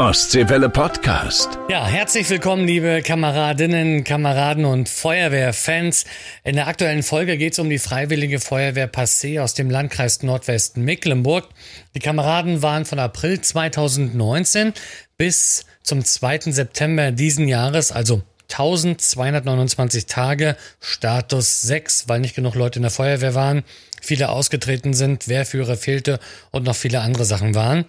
Ostseewelle Podcast. Ja, herzlich willkommen, liebe Kameradinnen, Kameraden und Feuerwehrfans. In der aktuellen Folge geht es um die Freiwillige Feuerwehr Passé aus dem Landkreis Nordwesten Mecklenburg. Die Kameraden waren von April 2019 bis zum 2. September diesen Jahres, also 1229 Tage, Status 6, weil nicht genug Leute in der Feuerwehr waren, viele ausgetreten sind, Wehrführer fehlte und noch viele andere Sachen waren.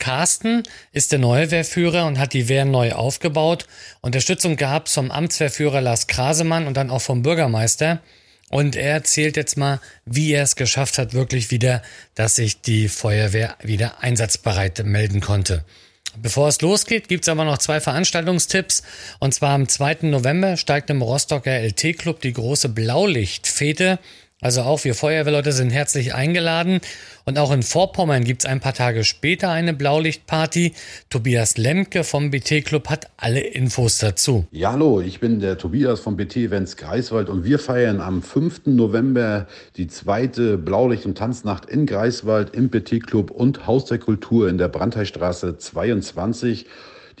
Carsten ist der neue Wehrführer und hat die Wehr neu aufgebaut. Unterstützung gab vom Amtswehrführer Lars Krasemann und dann auch vom Bürgermeister. Und er erzählt jetzt mal, wie er es geschafft hat, wirklich wieder, dass sich die Feuerwehr wieder einsatzbereit melden konnte. Bevor es losgeht, gibt's aber noch zwei Veranstaltungstipps. Und zwar am 2. November steigt im Rostocker LT-Club die große Blaulichtfete. Also auch wir Feuerwehrleute sind herzlich eingeladen. Und auch in Vorpommern gibt's ein paar Tage später eine Blaulichtparty. Tobias Lemke vom BT Club hat alle Infos dazu. Ja, hallo, ich bin der Tobias vom BT Events Greifswald und wir feiern am 5. November die zweite Blaulicht- und Tanznacht in Greifswald im BT Club und Haus der Kultur in der Brandheistraße 22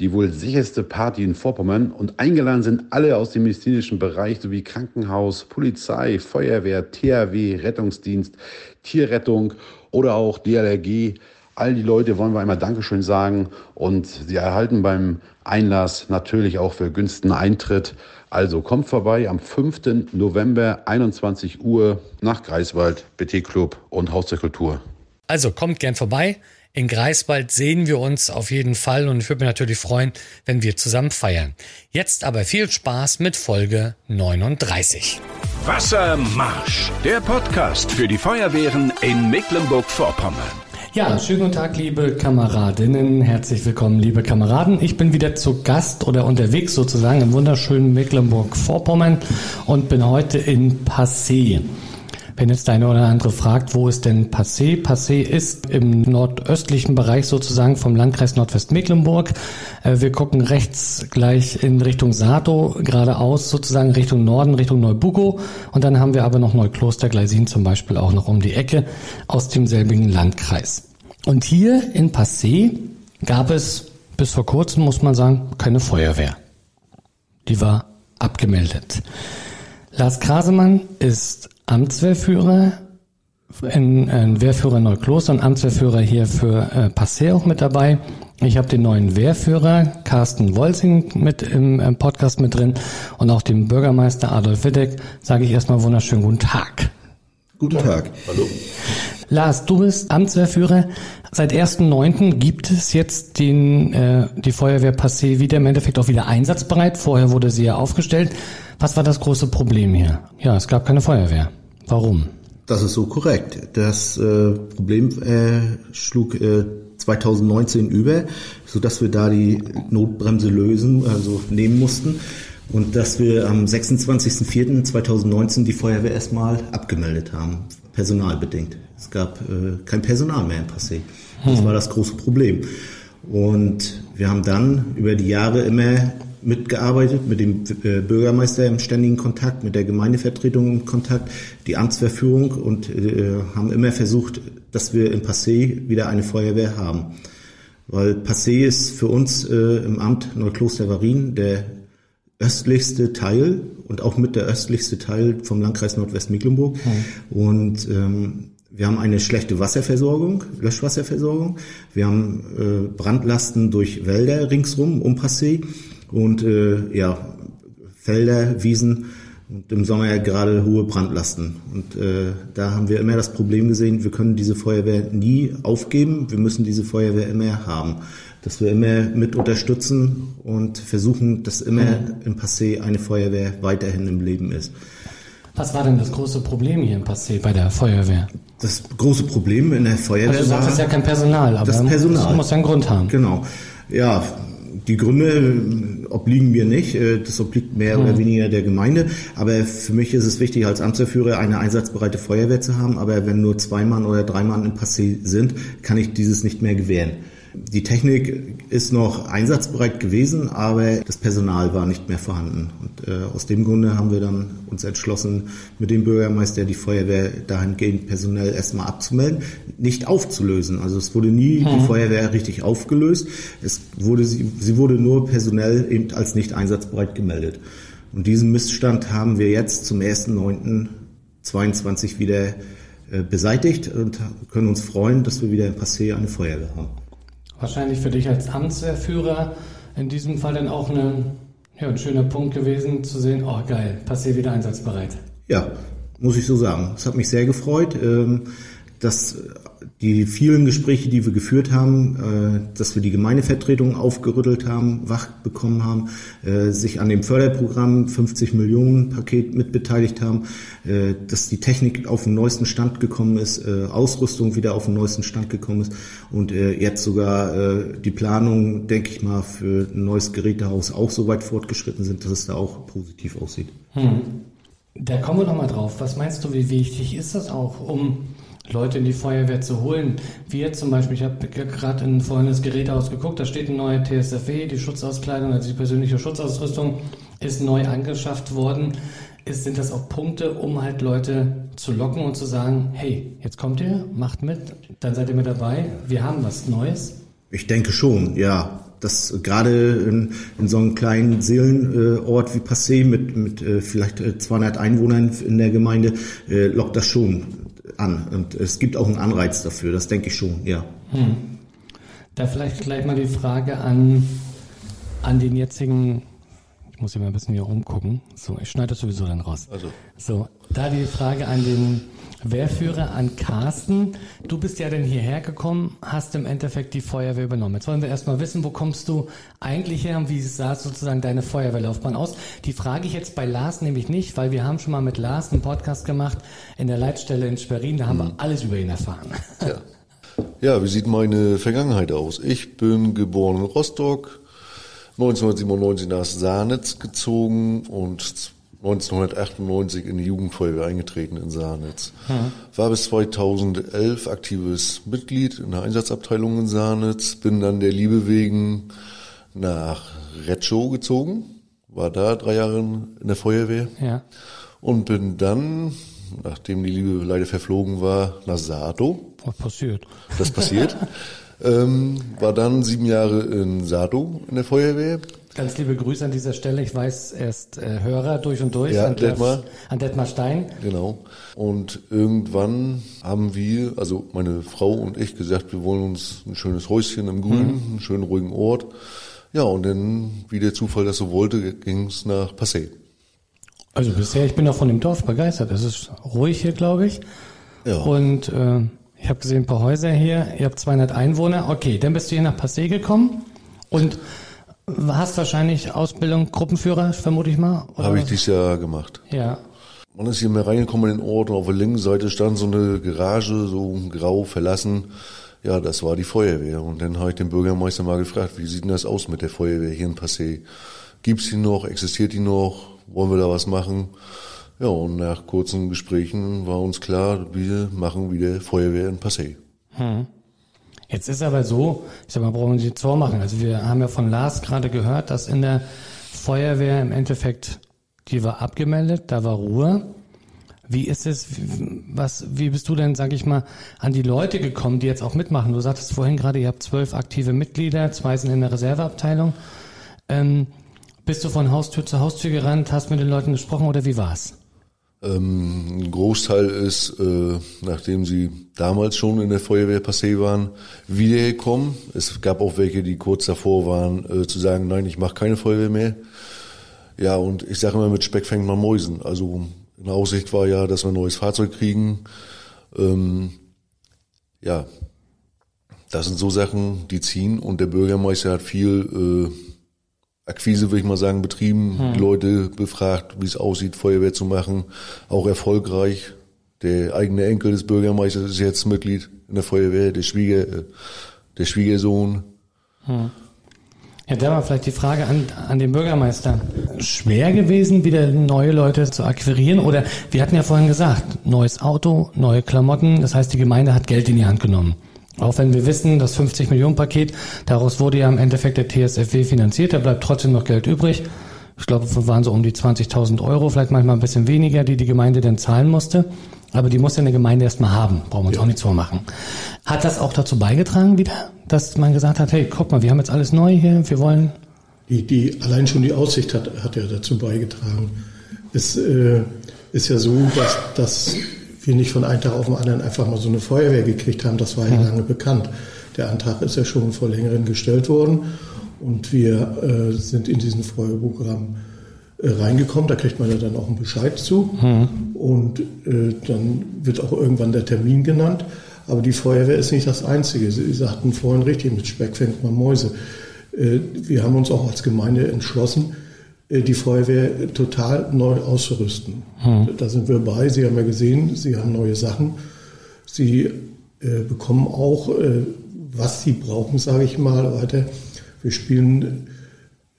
die wohl sicherste Party in Vorpommern und eingeladen sind alle aus dem medizinischen Bereich sowie Krankenhaus, Polizei, Feuerwehr, THW, Rettungsdienst, Tierrettung oder auch DLRG. All die Leute wollen wir einmal Dankeschön sagen und sie erhalten beim Einlass natürlich auch für günstigen Eintritt. Also kommt vorbei am 5. November 21 Uhr nach Greifswald, BT Club und Haus der Kultur. Also kommt gern vorbei. In Greifswald sehen wir uns auf jeden Fall und ich würde mich natürlich freuen, wenn wir zusammen feiern. Jetzt aber viel Spaß mit Folge 39. Wassermarsch, der Podcast für die Feuerwehren in Mecklenburg-Vorpommern. Ja, schönen guten Tag, liebe Kameradinnen. Herzlich willkommen, liebe Kameraden. Ich bin wieder zu Gast oder unterwegs sozusagen im wunderschönen Mecklenburg-Vorpommern und bin heute in Passé. Wenn jetzt der eine oder andere fragt, wo ist denn Passé? Passé ist im nordöstlichen Bereich sozusagen vom Landkreis Nordwestmecklenburg. Äh, wir gucken rechts gleich in Richtung Sato, geradeaus sozusagen Richtung Norden, Richtung Neubugo. Und dann haben wir aber noch Neukloster Gleisin zum Beispiel auch noch um die Ecke aus demselbigen Landkreis. Und hier in Passé gab es bis vor kurzem, muss man sagen, keine Feuerwehr. Die war abgemeldet. Lars Krasemann ist Amtswehrführer, ein, ein Wehrführer Neukloster und Amtswehrführer hier für äh, Passé auch mit dabei. Ich habe den neuen Wehrführer Carsten Wolsing mit im, im Podcast mit drin und auch dem Bürgermeister Adolf Wittek sage ich erstmal wunderschönen guten Tag. Guten Tag. Hallo. Lars, du bist Amtswehrführer. Seit 1.9. gibt es jetzt den, äh, die Feuerwehr Passé wieder im Endeffekt auch wieder einsatzbereit. Vorher wurde sie ja aufgestellt. Was war das große Problem hier? Ja, es gab keine Feuerwehr. Warum? Das ist so korrekt. Das äh, Problem äh, schlug äh, 2019 über, so dass wir da die Notbremse lösen, also nehmen mussten. Und dass wir am 26.04.2019 die Feuerwehr erstmal abgemeldet haben, personalbedingt. Es gab äh, kein Personal mehr in Passé. Das hm. war das große Problem. Und wir haben dann über die Jahre immer mitgearbeitet, mit dem äh, Bürgermeister im ständigen Kontakt, mit der Gemeindevertretung im Kontakt, die Amtsverführung und äh, haben immer versucht, dass wir in Passé wieder eine Feuerwehr haben. Weil Passé ist für uns äh, im Amt Neukloster-Varin der östlichste Teil und auch mit der östlichste Teil vom Landkreis Nordwestmecklenburg. Mhm. Und ähm, wir haben eine schlechte Wasserversorgung, Löschwasserversorgung. Wir haben äh, Brandlasten durch Wälder ringsrum um Passé und äh, ja, Felder, Wiesen und im Sommer ja gerade hohe Brandlasten. Und äh, da haben wir immer das Problem gesehen, wir können diese Feuerwehr nie aufgeben, wir müssen diese Feuerwehr immer haben. Dass wir immer mit unterstützen und versuchen, dass immer im Passé eine Feuerwehr weiterhin im Leben ist. Was war denn das große Problem hier im Passé bei der Feuerwehr? Das große Problem in der Feuerwehr also du sagst, war... es ja kein Personal, aber das Personal. das muss ja einen Grund haben. Genau. Ja, die Gründe obliegen mir nicht. Äh, das obliegt mehr mhm. oder weniger der Gemeinde. Aber für mich ist es wichtig, als Amtsverführer eine einsatzbereite Feuerwehr zu haben. Aber wenn nur zwei Mann oder drei Mann im Passé sind, kann ich dieses nicht mehr gewähren. Die Technik ist noch einsatzbereit gewesen, aber das Personal war nicht mehr vorhanden. Und äh, aus dem Grunde haben wir dann uns entschlossen, mit dem Bürgermeister die Feuerwehr dahingehend personell erstmal abzumelden, nicht aufzulösen. Also es wurde nie hm. die Feuerwehr richtig aufgelöst. Es wurde, sie, sie wurde nur personell eben als nicht einsatzbereit gemeldet. Und diesen Missstand haben wir jetzt zum 1.9.22 wieder äh, beseitigt und können uns freuen, dass wir wieder in Passé eine Feuerwehr haben wahrscheinlich für dich als Amtswehrführer in diesem Fall dann auch eine, ja, ein schöner Punkt gewesen, zu sehen, oh geil, passiert wieder einsatzbereit. Ja, muss ich so sagen. Es hat mich sehr gefreut. Ähm, dass die vielen Gespräche, die wir geführt haben, äh, dass wir die Gemeindevertretung aufgerüttelt haben, wach bekommen haben, äh, sich an dem Förderprogramm 50 Millionen Paket mitbeteiligt haben, äh, dass die Technik auf den neuesten Stand gekommen ist, Ausrüstung wieder auf den neuesten Stand gekommen ist und jetzt sogar die Planung, denke ich mal, für ein neues Gerätehaus auch so weit fortgeschritten sind, dass es da auch positiv aussieht. Hm. Da kommen wir nochmal drauf. Was meinst du, wie wichtig ist das auch, um Leute in die Feuerwehr zu holen. Jetzt zum Beispiel, ich habe gerade in vorhin das Gerät ausgeguckt, da steht ein neuer TSFE, die Schutzauskleidung, also die persönliche Schutzausrüstung ist neu angeschafft worden. Ist, sind das auch Punkte, um halt Leute zu locken und zu sagen, hey, jetzt kommt ihr, macht mit, dann seid ihr mit dabei, wir haben was Neues? Ich denke schon, ja. Das gerade in, in so einem kleinen Seelenort wie Passé mit, mit äh, vielleicht 200 Einwohnern in der Gemeinde äh, lockt das schon an. Und es gibt auch einen Anreiz dafür, das denke ich schon, ja. Hm. Da vielleicht gleich mal die Frage an, an den jetzigen, ich muss hier mal ein bisschen hier rumgucken. So, ich schneide das sowieso dann raus. Also. So, da die Frage an den Wehrführer, an Carsten. Du bist ja dann hierher gekommen, hast im Endeffekt die Feuerwehr übernommen. Jetzt wollen wir erstmal wissen, wo kommst du eigentlich her und wie sah sozusagen deine Feuerwehrlaufbahn aus? Die frage ich jetzt bei Lars nämlich nicht, weil wir haben schon mal mit Lars einen Podcast gemacht in der Leitstelle in Schwerin, da haben mhm. wir alles über ihn erfahren. Ja. ja, wie sieht meine Vergangenheit aus? Ich bin geboren in Rostock, 1997 nach Saarnitz gezogen und 1998 in die Jugendfeuerwehr eingetreten in Saarnitz. Hm. War bis 2011 aktives Mitglied in der Einsatzabteilung in Saarnitz. Bin dann der Liebe wegen nach Retschow gezogen. War da drei Jahre in der Feuerwehr. Ja. Und bin dann, nachdem die Liebe leider verflogen war, nach Sato. Was passiert? Das passiert. ähm, war dann sieben Jahre in Sato in der Feuerwehr. Ganz liebe Grüße an dieser Stelle. Ich weiß, er ist äh, Hörer durch und durch. Ja, an, Detmar. an Detmar Stein. Genau. Und irgendwann haben wir, also meine Frau und ich gesagt, wir wollen uns ein schönes Häuschen im Grünen, mhm. einen schönen ruhigen Ort. Ja, und dann, wie der Zufall das so wollte, ging es nach Passé. Also bisher, ich bin auch von dem Dorf begeistert. Es ist ruhig hier, glaube ich. Ja. Und äh, ich habe gesehen, ein paar Häuser hier. Ihr habt 200 Einwohner. Okay, dann bist du hier nach Passé gekommen. Und hast wahrscheinlich Ausbildung Gruppenführer, vermute ich mal. Habe ich dieses Jahr gemacht. Ja. Man ist hier mehr reingekommen in den Ort und auf der linken Seite stand so eine Garage, so grau verlassen. Ja, das war die Feuerwehr. Und dann habe ich den Bürgermeister mal gefragt, wie sieht denn das aus mit der Feuerwehr hier in Passé? Gibt's die noch? Existiert die noch? Wollen wir da was machen? Ja, und nach kurzen Gesprächen war uns klar, wir machen wieder Feuerwehr in Passé. Hm. Jetzt ist aber so, ich sag mal, brauchen wir uns jetzt vormachen. Also wir haben ja von Lars gerade gehört, dass in der Feuerwehr im Endeffekt, die war abgemeldet, da war Ruhe. Wie ist es, was, wie bist du denn, sag ich mal, an die Leute gekommen, die jetzt auch mitmachen? Du sagtest vorhin gerade, ihr habt zwölf aktive Mitglieder, zwei sind in der Reserveabteilung. Ähm, bist du von Haustür zu Haustür gerannt, hast mit den Leuten gesprochen oder wie war's? Ähm, ein Großteil ist, äh, nachdem sie damals schon in der Feuerwehr passé waren, wiedergekommen. Es gab auch welche, die kurz davor waren, äh, zu sagen, nein, ich mache keine Feuerwehr mehr. Ja, und ich sage immer, mit Speck fängt man Mäusen. Also in Aussicht war ja, dass wir ein neues Fahrzeug kriegen. Ähm, ja, das sind so Sachen, die ziehen und der Bürgermeister hat viel äh, Akquise, würde ich mal sagen, betrieben, hm. Leute befragt, wie es aussieht, Feuerwehr zu machen. Auch erfolgreich. Der eigene Enkel des Bürgermeisters ist jetzt Mitglied in der Feuerwehr, der Schwieger, äh, der Schwiegersohn. Hm. Ja, da war vielleicht die Frage an, an den Bürgermeister. Schwer gewesen, wieder neue Leute zu akquirieren? Oder wir hatten ja vorhin gesagt, neues Auto, neue Klamotten, das heißt, die Gemeinde hat Geld in die Hand genommen. Auch wenn wir wissen, das 50 Millionen Paket, daraus wurde ja im Endeffekt der TSFW finanziert, da bleibt trotzdem noch Geld übrig. Ich glaube, es waren so um die 20.000 Euro, vielleicht manchmal ein bisschen weniger, die die Gemeinde dann zahlen musste. Aber die muss ja eine Gemeinde erstmal haben, brauchen wir uns ja. auch nichts vormachen. Hat das auch dazu beigetragen wieder, dass man gesagt hat, hey, guck mal, wir haben jetzt alles neu hier, wir wollen... Die, die, allein schon die Aussicht hat, hat ja dazu beigetragen. Es äh, ist ja so, dass, dass wir nicht von einem Tag auf den anderen einfach mal so eine Feuerwehr gekriegt haben. Das war ja, lange bekannt. Der Antrag ist ja schon vor längerem gestellt worden und wir äh, sind in diesen Feuerwehrprogramm äh, reingekommen. Da kriegt man ja dann auch einen Bescheid zu mhm. und äh, dann wird auch irgendwann der Termin genannt. Aber die Feuerwehr ist nicht das Einzige. Sie sagten vorhin richtig, mit Speck fängt man Mäuse. Äh, wir haben uns auch als Gemeinde entschlossen, die Feuerwehr total neu auszurüsten. Hm. Da sind wir bei. Sie haben ja gesehen, Sie haben neue Sachen. Sie äh, bekommen auch, äh, was Sie brauchen, sage ich mal, weiter. Wir spielen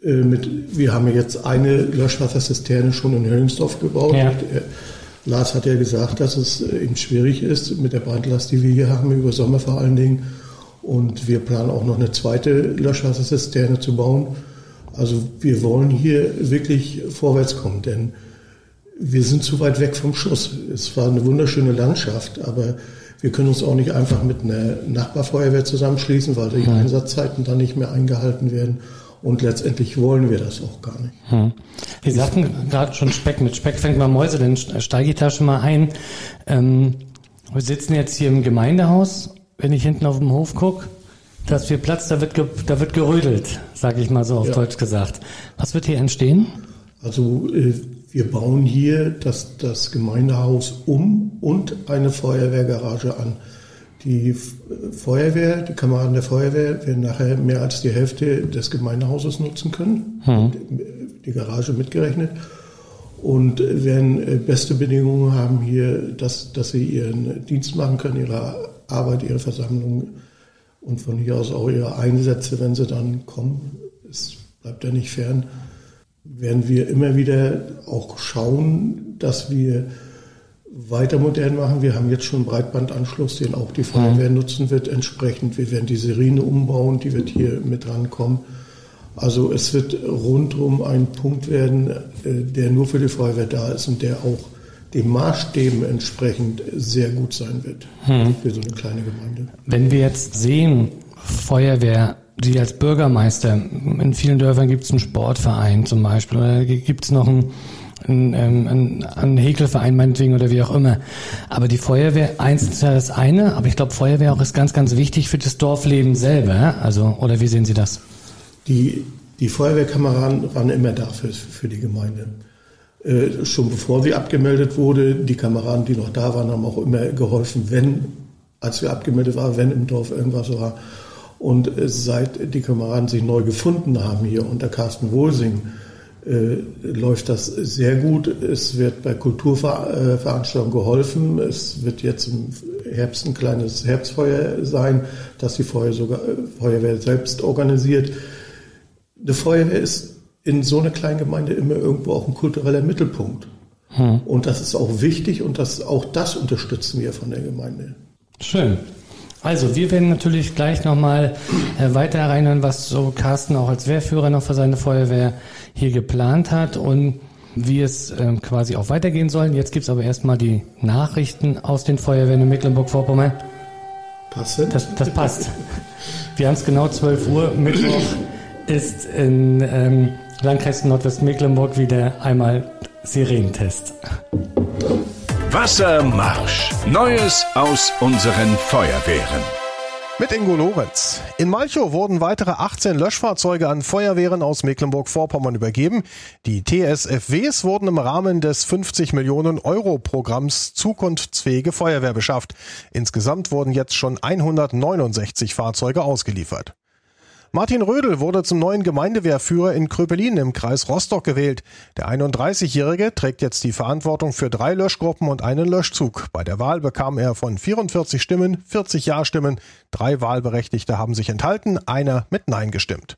äh, mit, wir haben jetzt eine Löschwasserzisterne schon in Höllingsdorf gebaut. Ja. Äh, Lars hat ja gesagt, dass es äh, eben schwierig ist mit der Brandlast, die wir hier haben, über Sommer vor allen Dingen. Und wir planen auch noch eine zweite Löschwasserzisterne zu bauen also wir wollen hier wirklich vorwärts kommen, denn wir sind zu weit weg vom Schuss. Es war eine wunderschöne Landschaft, aber wir können uns auch nicht einfach mit einer Nachbarfeuerwehr zusammenschließen, weil die hm. Einsatzzeiten dann nicht mehr eingehalten werden. Und letztendlich wollen wir das auch gar nicht. Hm. Sie sagten gerade schon Speck. Mit Speck fängt man Mäuse, dann steige ich da schon mal ein. Ähm, wir sitzen jetzt hier im Gemeindehaus. Wenn ich hinten auf dem Hof gucke, dass wir Platz, da wird, da wird gerödelt, sage ich mal so auf ja. Deutsch gesagt. Was wird hier entstehen? Also äh, wir bauen hier das, das Gemeindehaus um und eine Feuerwehrgarage an. Die Feuerwehr, die Kameraden der Feuerwehr werden nachher mehr als die Hälfte des Gemeindehauses nutzen können, hm. die Garage mitgerechnet, und werden äh, beste Bedingungen haben hier, dass, dass sie ihren Dienst machen können, ihre Arbeit, ihre Versammlung und von hier aus auch ihre Einsätze, wenn sie dann kommen, es bleibt ja nicht fern, werden wir immer wieder auch schauen, dass wir weiter modern machen. Wir haben jetzt schon einen Breitbandanschluss, den auch die Feuerwehr mhm. nutzen wird entsprechend. Wir werden die Serine umbauen, die wird hier mit rankommen. Also es wird rundum ein Punkt werden, äh, der nur für die Feuerwehr da ist und der auch den Maßstäben entsprechend sehr gut sein wird hm. für so eine kleine Gemeinde. Wenn wir jetzt sehen, Feuerwehr, Sie als Bürgermeister, in vielen Dörfern gibt es einen Sportverein zum Beispiel oder gibt es noch einen, einen, ähm, einen, einen Häkelverein meinetwegen oder wie auch immer. Aber die Feuerwehr, eins ist ja das eine, aber ich glaube Feuerwehr auch ist ganz, ganz wichtig für das Dorfleben selber. Also, oder wie sehen Sie das? Die, die Feuerwehrkameraden waren immer da für, für die Gemeinde. Äh, schon bevor sie abgemeldet wurde. Die Kameraden, die noch da waren, haben auch immer geholfen, wenn, als wir abgemeldet waren, wenn im Dorf irgendwas war. Und äh, seit die Kameraden sich neu gefunden haben hier unter Carsten Wohlsing, äh, läuft das sehr gut. Es wird bei Kulturveranstaltungen geholfen. Es wird jetzt im Herbst ein kleines Herbstfeuer sein, das die Feuer sogar, Feuerwehr selbst organisiert. Eine Feuerwehr ist in so einer kleinen Gemeinde immer irgendwo auch ein kultureller Mittelpunkt. Hm. Und das ist auch wichtig und das, auch das unterstützen wir von der Gemeinde. Schön. Also, wir werden natürlich gleich nochmal äh, weiter reinhören, was so Carsten auch als Wehrführer noch für seine Feuerwehr hier geplant hat und wie es äh, quasi auch weitergehen soll. Jetzt gibt's aber erstmal die Nachrichten aus den Feuerwehren in Mecklenburg-Vorpommern. Passt das? Das passt. Wir haben es genau 12 Uhr. Mittwoch ist in ähm, Landkreis Nordwestmecklenburg wieder einmal Sirenentest. Wassermarsch. Neues aus unseren Feuerwehren. Mit Ingo Lorenz. In Malchow wurden weitere 18 Löschfahrzeuge an Feuerwehren aus Mecklenburg-Vorpommern übergeben. Die TSFWs wurden im Rahmen des 50 Millionen Euro Programms Zukunftsfähige Feuerwehr beschafft. Insgesamt wurden jetzt schon 169 Fahrzeuge ausgeliefert. Martin Rödel wurde zum neuen Gemeindewehrführer in Kröpelin im Kreis Rostock gewählt. Der 31-Jährige trägt jetzt die Verantwortung für drei Löschgruppen und einen Löschzug. Bei der Wahl bekam er von 44 Stimmen 40 Ja-Stimmen. Drei Wahlberechtigte haben sich enthalten, einer mit Nein gestimmt.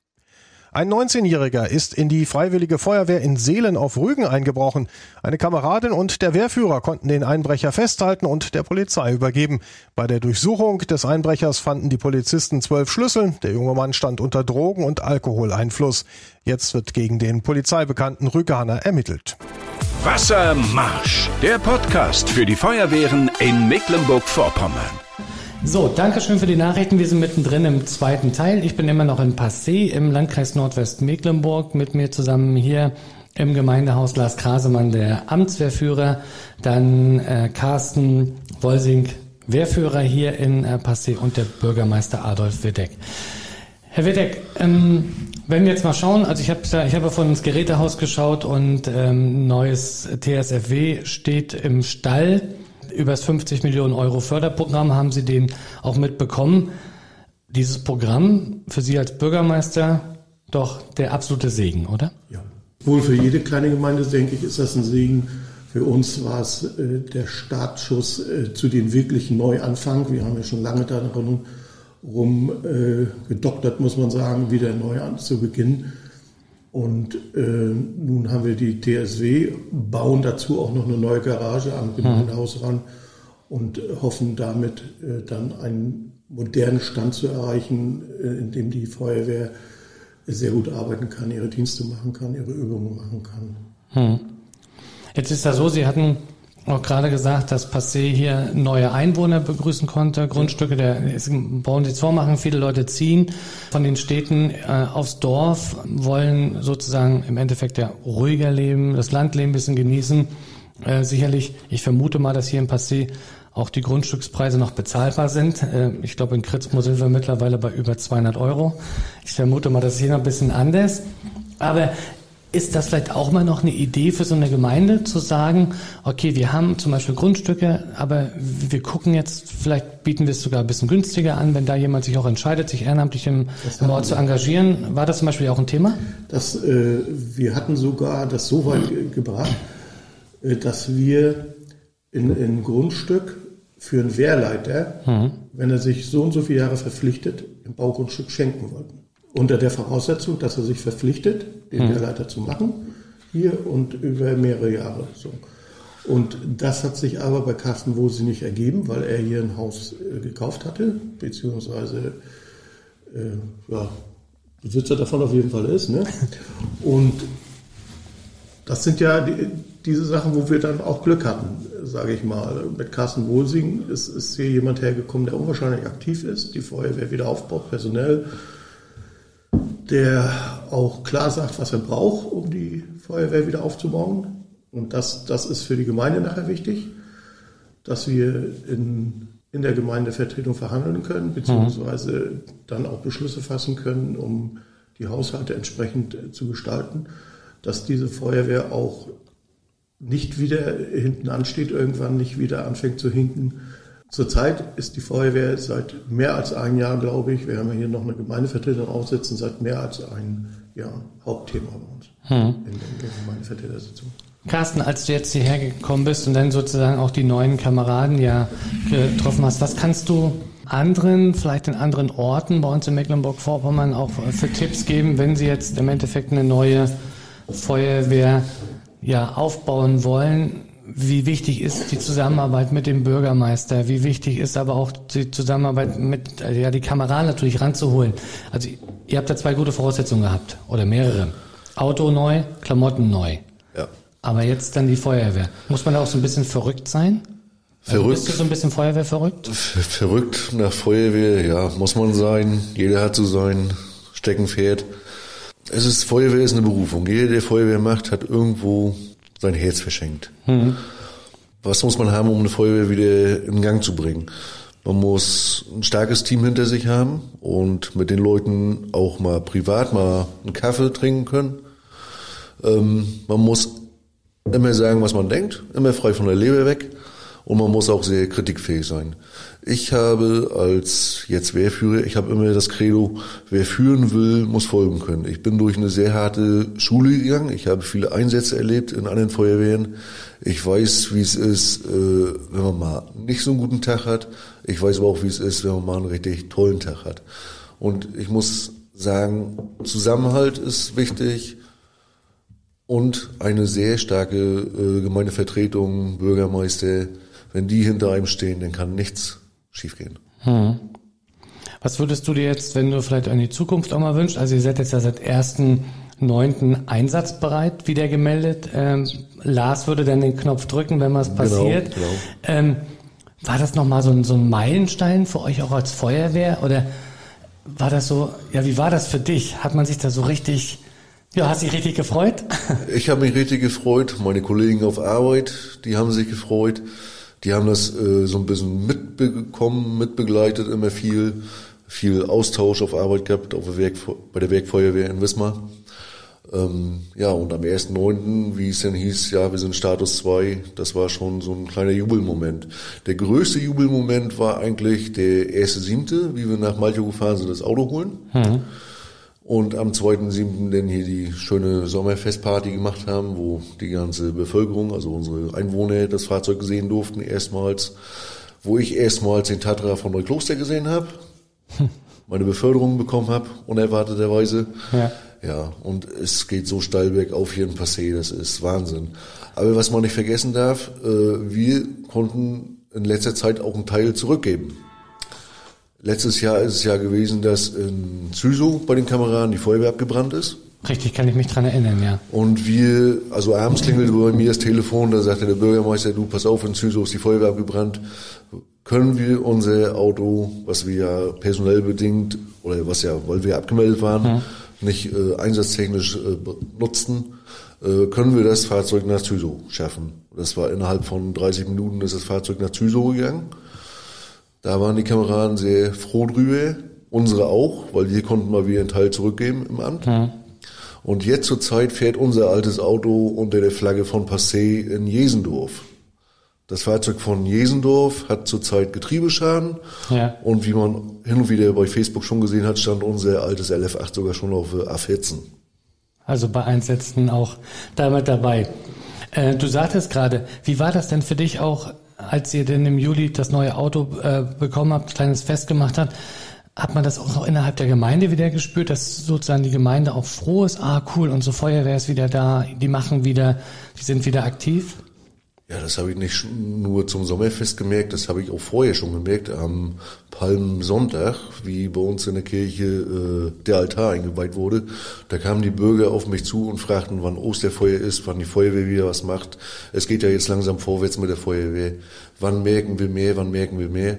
Ein 19-Jähriger ist in die Freiwillige Feuerwehr in Seelen auf Rügen eingebrochen. Eine Kameradin und der Wehrführer konnten den Einbrecher festhalten und der Polizei übergeben. Bei der Durchsuchung des Einbrechers fanden die Polizisten zwölf Schlüssel. Der junge Mann stand unter Drogen- und Alkoholeinfluss. Jetzt wird gegen den Polizeibekannten Rüganer ermittelt. Wassermarsch, der Podcast für die Feuerwehren in Mecklenburg-Vorpommern. So, danke schön für die Nachrichten. Wir sind mittendrin im zweiten Teil. Ich bin immer noch in Passé im Landkreis Nordwestmecklenburg. Mit mir zusammen hier im Gemeindehaus Lars Krasemann, der Amtswehrführer. Dann äh, Carsten Wolsing, Wehrführer hier in äh, Passé und der Bürgermeister Adolf Wedeck. Herr Wedeck, ähm, wenn wir jetzt mal schauen, also ich habe ich hab ja von ins Gerätehaus geschaut und ähm, neues TSFW steht im Stall über das 50 Millionen Euro Förderprogramm haben Sie den auch mitbekommen. Dieses Programm für Sie als Bürgermeister doch der absolute Segen, oder? Ja. Wohl für jede kleine Gemeinde, denke ich, ist das ein Segen. Für uns war es äh, der Startschuss äh, zu dem wirklichen Neuanfang. Wir haben ja schon lange daran rum äh, gedoktert, muss man sagen, wieder neu zu beginnen. Und äh, nun haben wir die TSW, bauen dazu auch noch eine neue Garage am Gemeindehaus ran und hoffen damit äh, dann einen modernen Stand zu erreichen, äh, in dem die Feuerwehr sehr gut arbeiten kann, ihre Dienste machen kann, ihre Übungen machen kann. Hm. Jetzt ist ja so, Sie hatten auch gerade gesagt, dass Passé hier neue Einwohner begrüßen konnte, Grundstücke, der bauen Sie vormachen, viele Leute ziehen von den Städten äh, aufs Dorf, wollen sozusagen im Endeffekt ja ruhiger leben, das Landleben ein bisschen genießen. Äh, sicherlich, ich vermute mal, dass hier in Passé auch die Grundstückspreise noch bezahlbar sind. Äh, ich glaube, in Kritzmo sind wir mittlerweile bei über 200 Euro. Ich vermute mal, das ist hier noch ein bisschen anders. Aber ist das vielleicht auch mal noch eine Idee für so eine Gemeinde zu sagen, okay, wir haben zum Beispiel Grundstücke, aber wir gucken jetzt, vielleicht bieten wir es sogar ein bisschen günstiger an, wenn da jemand sich auch entscheidet, sich ehrenamtlich im, im Ort zu engagieren. War das zum Beispiel auch ein Thema? Das, äh, wir hatten sogar das so weit gebracht, äh, dass wir in, ein Grundstück für einen Wehrleiter, mhm. wenn er sich so und so viele Jahre verpflichtet, im Baugrundstück schenken wollten unter der Voraussetzung, dass er sich verpflichtet, den mhm. Lehrleiter zu machen, hier und über mehrere Jahre. So. Und das hat sich aber bei Carsten Wosi nicht ergeben, weil er hier ein Haus äh, gekauft hatte, beziehungsweise äh, ja, Besitzer davon auf jeden Fall ist. Ne? Und das sind ja die, diese Sachen, wo wir dann auch Glück hatten, sage ich mal. Mit Carsten Wohlsing ist, ist hier jemand hergekommen, der unwahrscheinlich aktiv ist, die Feuerwehr wieder aufbaut, personell der auch klar sagt, was er braucht, um die Feuerwehr wieder aufzubauen. Und das, das ist für die Gemeinde nachher wichtig, dass wir in, in der Gemeindevertretung verhandeln können, beziehungsweise mhm. dann auch Beschlüsse fassen können, um die Haushalte entsprechend zu gestalten, dass diese Feuerwehr auch nicht wieder hinten ansteht, irgendwann nicht wieder anfängt zu hinken, Zurzeit ist die Feuerwehr seit mehr als einem Jahr, glaube ich, wir haben ja hier noch eine Gemeindevertretung aufsitzen, seit mehr als ein Jahr Hauptthema bei uns hm. in der Gemeindevertretersitzung. Carsten, als du jetzt hierher gekommen bist und dann sozusagen auch die neuen Kameraden ja getroffen hast, was kannst du anderen, vielleicht in anderen Orten bei uns in Mecklenburg-Vorpommern auch für Tipps geben, wenn sie jetzt im Endeffekt eine neue Feuerwehr ja aufbauen wollen? Wie wichtig ist die Zusammenarbeit mit dem Bürgermeister, wie wichtig ist aber auch die Zusammenarbeit mit, ja, die Kameraden natürlich ranzuholen. Also ihr habt da zwei gute Voraussetzungen gehabt oder mehrere. Auto neu, Klamotten neu. Ja. Aber jetzt dann die Feuerwehr. Muss man da auch so ein bisschen verrückt sein? Also verrückt. Also bist du so ein bisschen Feuerwehr verrückt? Verrückt nach Feuerwehr, ja, muss man sein. Jeder hat so sein Steckenpferd. Es ist, Feuerwehr ist eine Berufung. Jeder, der Feuerwehr macht, hat irgendwo sein Herz verschenkt. Mhm. Was muss man haben, um eine Feuerwehr wieder in Gang zu bringen? Man muss ein starkes Team hinter sich haben und mit den Leuten auch mal privat mal einen Kaffee trinken können. Ähm, man muss immer sagen, was man denkt, immer frei von der Leber weg und man muss auch sehr kritikfähig sein. Ich habe als jetzt Wehrführer, ich habe immer das Credo, wer führen will, muss folgen können. Ich bin durch eine sehr harte Schule gegangen. Ich habe viele Einsätze erlebt in anderen Feuerwehren. Ich weiß, wie es ist, äh, wenn man mal nicht so einen guten Tag hat. Ich weiß aber auch, wie es ist, wenn man mal einen richtig tollen Tag hat. Und ich muss sagen, Zusammenhalt ist wichtig und eine sehr starke äh, Gemeindevertretung, Bürgermeister. Wenn die hinter einem stehen, dann kann nichts schiefgehen. Hm. Was würdest du dir jetzt, wenn du vielleicht an die Zukunft auch mal wünschst? Also ihr seid jetzt ja seit 1.9. einsatzbereit wieder gemeldet. Ähm, Lars würde dann den Knopf drücken, wenn was genau, passiert. Genau, genau. Ähm, war das nochmal so ein, so ein Meilenstein für euch auch als Feuerwehr? Oder war das so, ja, wie war das für dich? Hat man sich da so richtig, ja, hast dich richtig gefreut? Ich habe mich richtig gefreut. Meine Kollegen auf Arbeit, die haben sich gefreut. Die haben das äh, so ein bisschen mitbekommen, mitbegleitet, immer viel, viel Austausch auf Arbeit gehabt, auf der Werk, bei der Werkfeuerwehr in Wismar. Ähm, ja, und am 1.9., wie es denn hieß, ja, wir sind Status 2, das war schon so ein kleiner Jubelmoment. Der größte Jubelmoment war eigentlich der 1.7., wie wir nach Malchow gefahren sind, das Auto holen. Mhm. Und am 2.7. dann hier die schöne Sommerfestparty gemacht haben, wo die ganze Bevölkerung, also unsere Einwohner, das Fahrzeug sehen durften, erstmals, wo ich erstmals den Tatra von Neukloster gesehen habe, meine Beförderung bekommen habe, unerwarteterweise. Ja. Ja, und es geht so steil bergauf hier in Passé, das ist Wahnsinn. Aber was man nicht vergessen darf, äh, wir konnten in letzter Zeit auch einen Teil zurückgeben. Letztes Jahr ist es ja gewesen, dass in Züso bei den Kameraden die Feuerwehr abgebrannt ist. Richtig, kann ich mich dran erinnern, ja. Und wir, also abends klingelte bei mir das Telefon, da sagte der Bürgermeister, du pass auf, in Züso ist die Feuerwehr abgebrannt. Können wir unser Auto, was wir ja personell bedingt, oder was ja, weil wir abgemeldet waren, mhm nicht äh, einsatztechnisch äh, nutzten, äh, können wir das Fahrzeug nach Züso schaffen. Das war innerhalb von 30 Minuten ist das Fahrzeug nach Züso gegangen. Da waren die Kameraden sehr froh drüber, unsere auch, weil wir konnten mal wieder einen Teil zurückgeben im Amt. Mhm. Und jetzt zur Zeit fährt unser altes Auto unter der Flagge von Passé in Jesendorf. Das Fahrzeug von Jesendorf hat zurzeit Getriebeschaden. Ja. Und wie man hin und wieder bei Facebook schon gesehen hat, stand unser altes LF8 sogar schon auf äh, A14. Also bei Einsätzen auch damit dabei. Äh, du sagtest gerade, wie war das denn für dich auch, als ihr denn im Juli das neue Auto äh, bekommen habt, kleines Fest gemacht habt? Hat man das auch noch innerhalb der Gemeinde wieder gespürt, dass sozusagen die Gemeinde auch froh ist? Ah, cool, unsere Feuerwehr ist wieder da, die machen wieder, die sind wieder aktiv? Ja, das habe ich nicht nur zum Sommerfest gemerkt, das habe ich auch vorher schon gemerkt, am Palmsonntag, wie bei uns in der Kirche äh, der Altar eingeweiht wurde. Da kamen die Bürger auf mich zu und fragten, wann Osterfeuer ist, wann die Feuerwehr wieder was macht. Es geht ja jetzt langsam vorwärts mit der Feuerwehr. Wann merken wir mehr, wann merken wir mehr?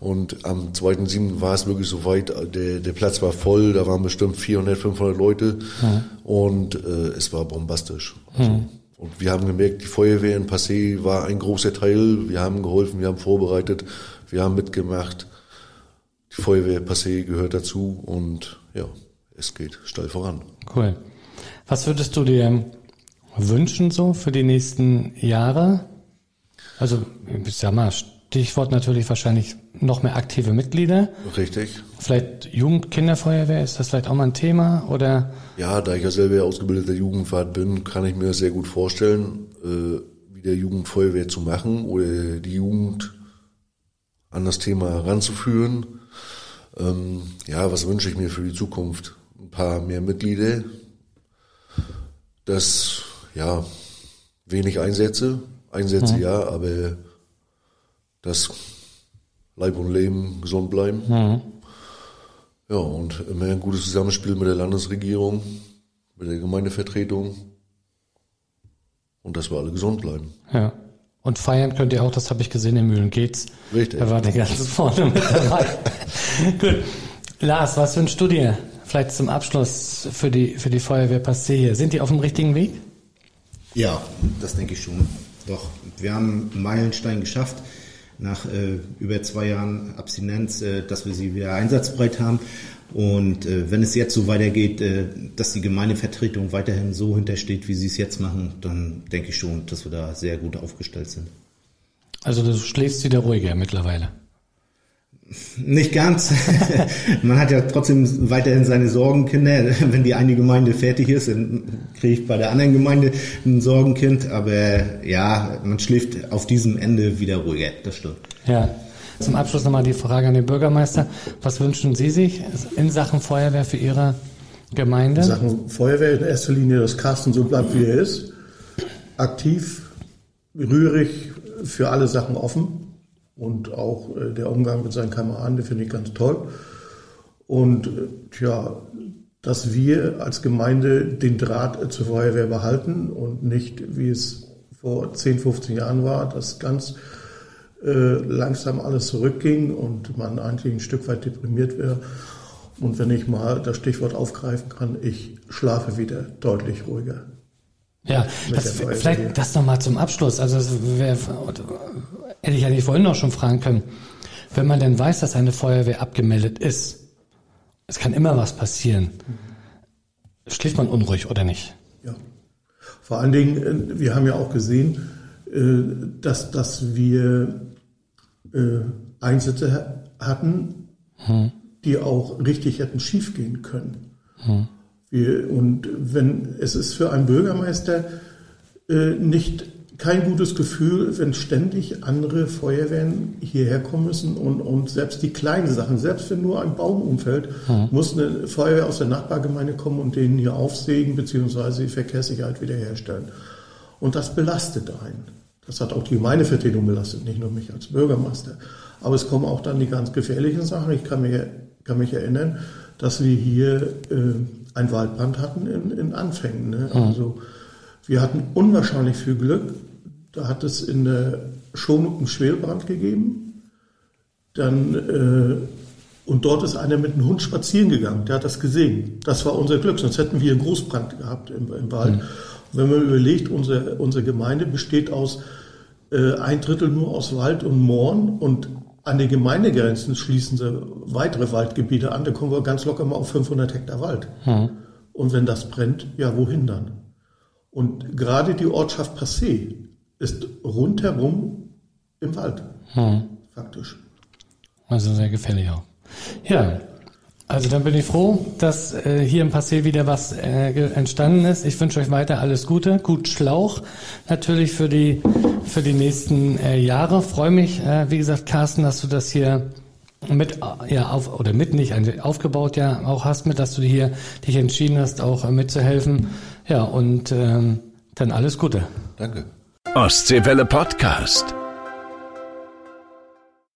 Und am 2.7. war es wirklich so weit, der, der Platz war voll, da waren bestimmt 400, 500 Leute mhm. und äh, es war bombastisch. Mhm. Und wir haben gemerkt, die Feuerwehr in Passé war ein großer Teil. Wir haben geholfen, wir haben vorbereitet, wir haben mitgemacht. Die Feuerwehr Passé gehört dazu und ja, es geht steil voran. Cool. Was würdest du dir wünschen so für die nächsten Jahre? Also, ich sag mal, Stichwort natürlich wahrscheinlich noch mehr aktive Mitglieder. Richtig. Vielleicht Jugend, Kinderfeuerwehr, ist das vielleicht auch mal ein Thema oder? Ja, da ich ja selber ausgebildeter Jugendwart bin, kann ich mir sehr gut vorstellen, äh, wieder Jugendfeuerwehr zu machen oder die Jugend an das Thema heranzuführen. Ähm, ja, was wünsche ich mir für die Zukunft? Ein paar mehr Mitglieder, das, ja, wenig Einsätze, Einsätze mhm. ja, aber dass Leib und Leben gesund bleiben. Mhm. Ja, und immer ein gutes Zusammenspiel mit der Landesregierung, mit der Gemeindevertretung und dass wir alle gesund bleiben. Ja. Und feiern könnt ihr auch, das habe ich gesehen in Mühlen geht's. Richtig. Da war der ganz vorne mit dabei. Gut. Lars, was wünschst du dir vielleicht zum Abschluss für die, für die Feuerwehr Passé hier? Sind die auf dem richtigen Weg? Ja, das denke ich schon. Doch, wir haben einen Meilenstein geschafft nach äh, über zwei Jahren Abstinenz, äh, dass wir sie wieder einsatzbereit haben. Und äh, wenn es jetzt so weitergeht, äh, dass die Gemeindevertretung weiterhin so hintersteht, wie sie es jetzt machen, dann denke ich schon, dass wir da sehr gut aufgestellt sind. Also du schläfst wieder ruhiger mittlerweile. Nicht ganz. Man hat ja trotzdem weiterhin seine Sorgenkinder. Wenn die eine Gemeinde fertig ist, dann kriege ich bei der anderen Gemeinde ein Sorgenkind. Aber ja, man schläft auf diesem Ende wieder ruhiger. Das stimmt. Ja. Zum Abschluss nochmal die Frage an den Bürgermeister. Was wünschen Sie sich in Sachen Feuerwehr für Ihre Gemeinde? In Sachen Feuerwehr in erster Linie, dass Carsten so bleibt, wie er ist. Aktiv, rührig, für alle Sachen offen. Und auch äh, der Umgang mit seinen Kameraden, den finde ich ganz toll. Und äh, tja, dass wir als Gemeinde den Draht zur Feuerwehr behalten und nicht, wie es vor 10, 15 Jahren war, dass ganz äh, langsam alles zurückging und man eigentlich ein Stück weit deprimiert wäre. Und wenn ich mal das Stichwort aufgreifen kann, ich schlafe wieder deutlich ruhiger. Ja, das, vielleicht das nochmal zum Abschluss. Also wär, hätte ich ja nicht vorhin noch schon fragen können. Wenn man denn weiß, dass eine Feuerwehr abgemeldet ist, es kann immer was passieren. Schläft man unruhig oder nicht? Ja. Vor allen Dingen, äh, wir haben ja auch gesehen, äh, dass, dass wir äh, Einsätze hatten, hm. die auch richtig hätten schiefgehen können. Hm. Wir, und wenn es ist für einen Bürgermeister nicht kein gutes Gefühl, wenn ständig andere Feuerwehren hierher kommen müssen und, und selbst die kleinen Sachen, selbst wenn nur ein Baum umfällt, mhm. muss eine Feuerwehr aus der Nachbargemeinde kommen und den hier aufsägen bzw. die Verkehrssicherheit wiederherstellen. Und das belastet einen. Das hat auch die Gemeindevertretung belastet, nicht nur mich als Bürgermeister. Aber es kommen auch dann die ganz gefährlichen Sachen. Ich kann mich, kann mich erinnern, dass wir hier äh, ein Waldbrand hatten in, in Anfängen. Ne? Mhm. Also wir hatten unwahrscheinlich viel Glück. Da hat es in der Schonung einen Schwelbrand gegeben. Dann, äh, und dort ist einer mit einem Hund spazieren gegangen. Der hat das gesehen. Das war unser Glück. Sonst hätten wir einen Großbrand gehabt im, im Wald. Mhm. wenn man überlegt, unsere, unsere Gemeinde besteht aus äh, ein Drittel nur aus Wald und Mooren und an den Gemeindegrenzen schließen sie weitere Waldgebiete an. Da kommen wir ganz locker mal auf 500 Hektar Wald. Mhm. Und wenn das brennt, ja, wohin dann? Und gerade die Ortschaft Passé ist rundherum im Wald. Hm. Faktisch. Also sehr gefährlich auch. Ja, also dann bin ich froh, dass äh, hier im Passé wieder was äh, entstanden ist. Ich wünsche euch weiter alles Gute, gut Schlauch natürlich für die für die nächsten äh, Jahre. Freue mich, äh, wie gesagt, Carsten, dass du das hier mit ja auf oder mit nicht aufgebaut ja auch hast mit, dass du hier dich entschieden hast, auch äh, mitzuhelfen. Ja und ähm, dann alles Gute. Danke. Ostseewelle Podcast.